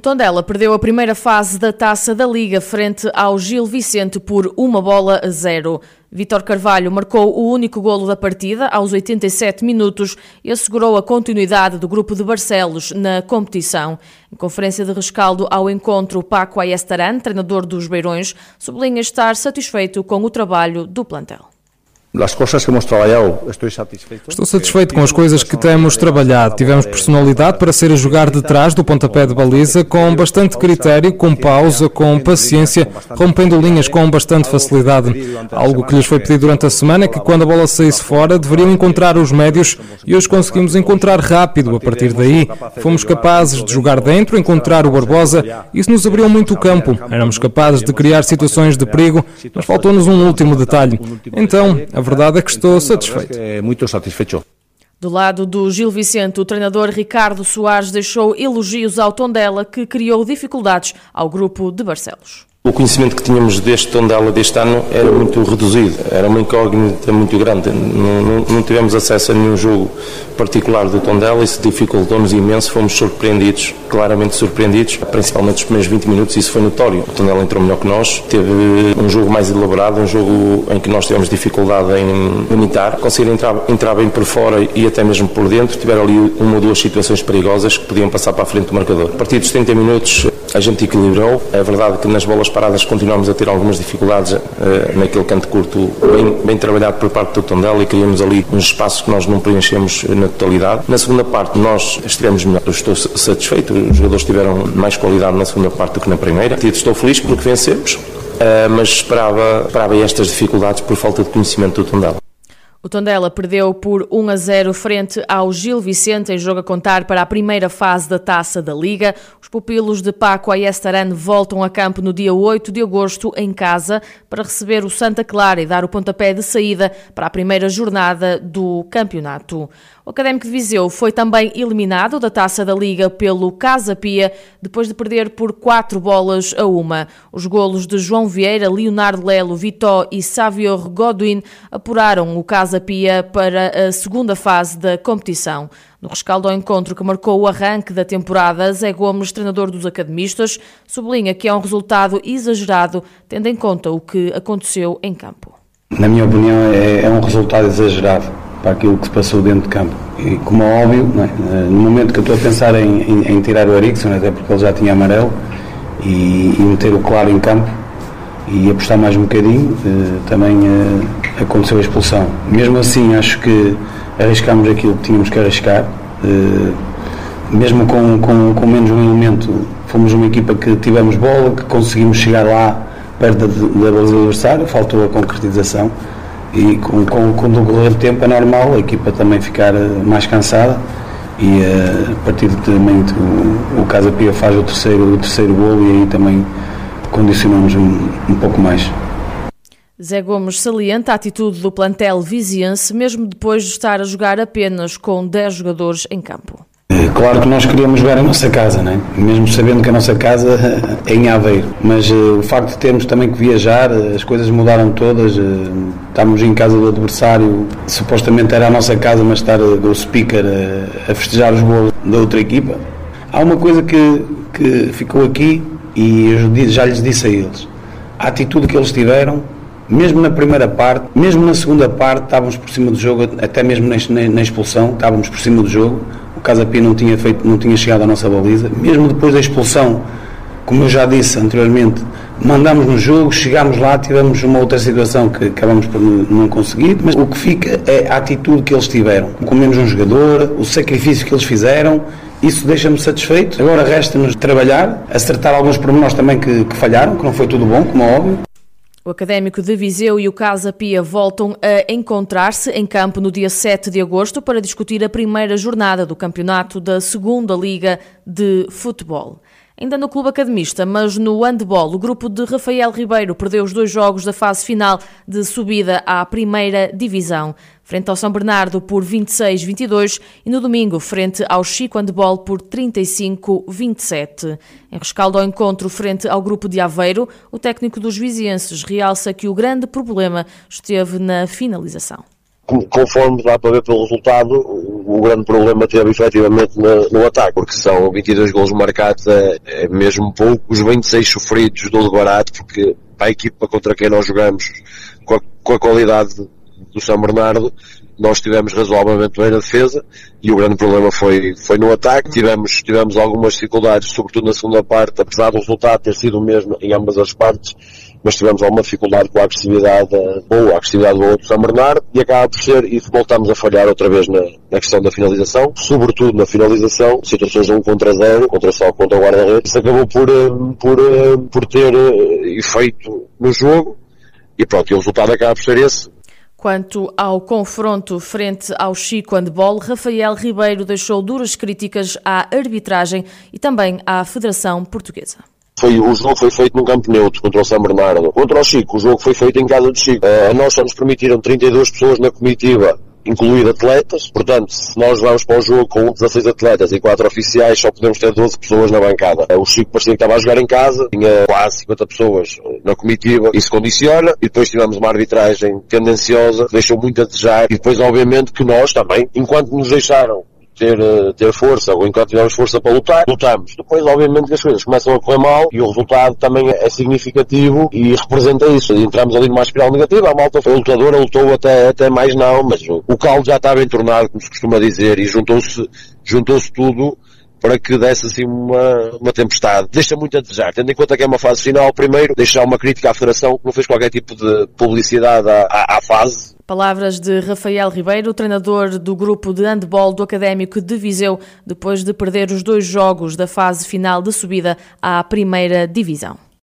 O Tondela perdeu a primeira fase da Taça da Liga frente ao Gil Vicente por uma bola a zero. Vítor Carvalho marcou o único golo da partida aos 87 minutos e assegurou a continuidade do grupo de Barcelos na competição. Em conferência de rescaldo ao encontro, Paco Ayestaran, treinador dos Beirões, sublinha estar satisfeito com o trabalho do plantel. Estou satisfeito com as coisas que temos trabalhado. Tivemos personalidade para ser a jogar de trás do pontapé de baliza com bastante critério, com pausa, com paciência, rompendo linhas com bastante facilidade. Algo que lhes foi pedido durante a semana é que quando a bola saísse fora deveriam encontrar os médios e hoje conseguimos encontrar rápido. A partir daí, fomos capazes de jogar dentro, encontrar o Barbosa. Isso nos abriu muito o campo. Éramos capazes de criar situações de perigo, mas faltou-nos um último detalhe. Então, a verdade é que estou satisfeito. Muito satisfeito. Do lado do Gil Vicente, o treinador Ricardo Soares deixou elogios ao Tondela, que criou dificuldades ao grupo de Barcelos. O conhecimento que tínhamos deste Tondela deste ano era muito reduzido, era uma incógnita muito grande. Não, não, não tivemos acesso a nenhum jogo particular do Tondela, isso dificultou-nos imenso. Fomos surpreendidos, claramente surpreendidos, principalmente nos primeiros 20 minutos, isso foi notório. O Tondela entrou melhor que nós, teve um jogo mais elaborado, um jogo em que nós tivemos dificuldade em limitar, conseguiram entrar, entrar bem por fora e até mesmo por dentro. Tiveram ali uma ou duas situações perigosas que podiam passar para a frente do marcador. A partir dos 30 minutos, a gente equilibrou. É verdade que nas bolas paradas continuamos a ter algumas dificuldades uh, naquele canto curto, bem, bem, trabalhado por parte do Tondela e criamos ali uns espaços que nós não preenchemos na totalidade. Na segunda parte nós estivemos melhor, eu estou satisfeito, os jogadores tiveram mais qualidade na segunda parte do que na primeira. Estou feliz porque vencemos, uh, mas esperava, esperava estas dificuldades por falta de conhecimento do Tondela. O Tondela perdeu por 1 a 0 frente ao Gil Vicente em jogo a contar para a primeira fase da Taça da Liga. Os pupilos de Paco Ayestaran voltam a campo no dia 8 de agosto em casa para receber o Santa Clara e dar o pontapé de saída para a primeira jornada do campeonato. O Académico de Viseu foi também eliminado da Taça da Liga pelo Casa Pia, depois de perder por quatro bolas a uma. Os golos de João Vieira, Leonardo Lelo, Vitó e Savior Godwin apuraram o Casa Pia para a segunda fase da competição. No rescaldo ao encontro que marcou o arranque da temporada, Zé Gomes, treinador dos academistas, sublinha que é um resultado exagerado, tendo em conta o que aconteceu em campo. Na minha opinião, é, é um resultado exagerado para aquilo que se passou dentro de campo. E como é óbvio, é? Eh, no momento que eu estou a pensar em, em, em tirar o Ericsson, até porque ele já tinha amarelo, e, e, meter o claro em campo e apostar mais um bocadinho, eh, também eh, aconteceu a expulsão. Mesmo assim, acho que arriscámos aquilo que tínhamos que arriscar. mesmo com, com, com menos um elemento, fomos uma equipa que tivemos bola, que conseguimos chegar lá perto da, da baliza do adversário, faltou a concretização e com, com, com o decorrer do tempo é normal a equipa também ficar eh, mais cansada e uh, a partir de momento o, o Casa Pia faz o terceiro, o terceiro gol e aí também condicionamos um, um pouco mais. Zé Gomes salienta a atitude do plantel viziense, mesmo depois de estar a jogar apenas com 10 jogadores em campo. Claro que nós queríamos jogar em nossa casa, né? mesmo sabendo que a nossa casa é em Aveiro, mas uh, o facto de termos também que viajar, as coisas mudaram todas. Uh, estávamos em casa do adversário, supostamente era a nossa casa, mas estar o speaker a festejar os gols da outra equipa. Há uma coisa que, que ficou aqui e eu já lhes disse a eles: a atitude que eles tiveram mesmo na primeira parte, mesmo na segunda parte, estávamos por cima do jogo, até mesmo na, na expulsão, estávamos por cima do jogo. O Casa Pia não tinha, feito, não tinha chegado à nossa baliza, mesmo depois da expulsão, como eu já disse anteriormente, mandámos no jogo, chegámos lá, tivemos uma outra situação que acabamos por não conseguir, mas o que fica é a atitude que eles tiveram. Com menos um jogador, o sacrifício que eles fizeram, isso deixa-me satisfeito. Agora resta-nos trabalhar, acertar alguns pormenores também que, que falharam, que não foi tudo bom, como é óbvio. O Académico de Viseu e o Casa Pia voltam a encontrar-se em campo no dia 7 de agosto para discutir a primeira jornada do campeonato da Segunda Liga de Futebol. Ainda no Clube Academista, mas no handball, o grupo de Rafael Ribeiro perdeu os dois jogos da fase final de subida à primeira divisão. frente ao São Bernardo por 26-22 e no domingo frente ao Chico Handball por 35-27. Em rescaldo ao encontro frente ao grupo de Aveiro, o técnico dos vizienses realça que o grande problema esteve na finalização conforme dá para ver pelo resultado, o grande problema teve efetivamente no, no ataque, porque são 22 gols marcados, é, é, mesmo pouco, os 26 sofridos do barato, porque para a equipa contra quem nós jogamos, com a, com a qualidade do São Bernardo, nós tivemos razoavelmente bem na defesa e o grande problema foi, foi no ataque. Tivemos, tivemos algumas dificuldades, sobretudo na segunda parte, apesar do resultado ter sido o mesmo em ambas as partes, mas tivemos alguma dificuldade com a agressividade boa, a agressividade boa do São Bernardo e acaba por ser, e voltamos a falhar outra vez na, na questão da finalização, sobretudo na finalização, situações 1 contra 0, contra só contra o guarda-redes, acabou por, eh, por, eh, por ter eh, efeito no jogo e pronto, e o resultado acaba por ser esse. Quanto ao confronto frente ao Chico Handball, Rafael Ribeiro deixou duras críticas à arbitragem e também à Federação Portuguesa. Foi, o jogo foi feito num campo neutro contra o São Bernardo. Contra o Chico, o jogo foi feito em casa do Chico. Uh, a nós só nos permitiram 32 pessoas na comitiva incluir atletas, portanto, se nós vamos para o jogo com 16 atletas e 4 oficiais, só podemos ter 12 pessoas na bancada. O Chico parecia que estava a jogar em casa, tinha quase 50 pessoas na comitiva, isso condiciona, e depois tivemos uma arbitragem tendenciosa, deixou muito a desejar, e depois obviamente que nós também, enquanto nos deixaram ter, eh, ter força, ou enquanto tivermos força para lutar, lutamos. Depois, obviamente, que as coisas começam a correr mal e o resultado também é significativo e representa isso. Entramos ali numa espiral negativa, a malta foi lutadora, lutou até, até mais não, mas o caldo já estava entornado, como se costuma dizer, e juntou-se juntou-se tudo para que desse assim uma, uma tempestade. Deixa muito a desejar, tendo em conta que é uma fase final, primeiro, deixar uma crítica à Federação que não fez qualquer tipo de publicidade à, à, à fase. Palavras de Rafael Ribeiro, treinador do grupo de handball do Académico de Viseu, depois de perder os dois jogos da fase final de subida à primeira divisão.